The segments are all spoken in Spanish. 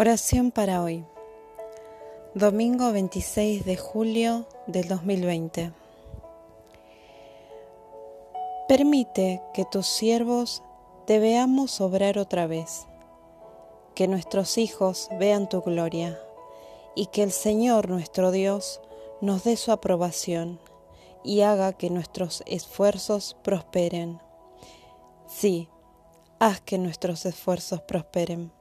Oración para hoy, domingo 26 de julio del 2020. Permite que tus siervos te veamos obrar otra vez, que nuestros hijos vean tu gloria y que el Señor nuestro Dios nos dé su aprobación y haga que nuestros esfuerzos prosperen. Sí, haz que nuestros esfuerzos prosperen.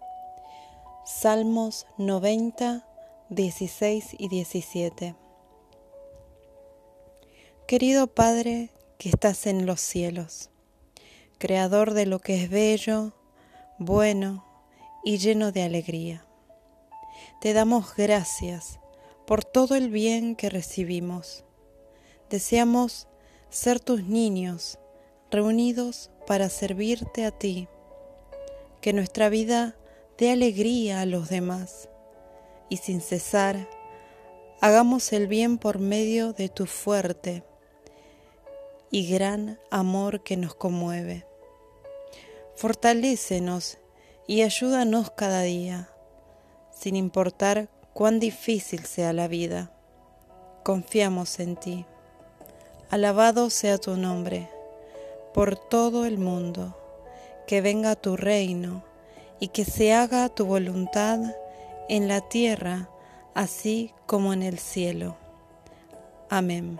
Salmos 90, 16 y 17. Querido Padre que estás en los cielos, Creador de lo que es bello, bueno y lleno de alegría, te damos gracias por todo el bien que recibimos. Deseamos ser tus niños reunidos para servirte a ti, que nuestra vida dé alegría a los demás y sin cesar hagamos el bien por medio de tu fuerte y gran amor que nos conmueve. Fortalécenos y ayúdanos cada día, sin importar cuán difícil sea la vida. Confiamos en ti. Alabado sea tu nombre por todo el mundo. Que venga tu reino y que se haga tu voluntad en la tierra así como en el cielo. Amén.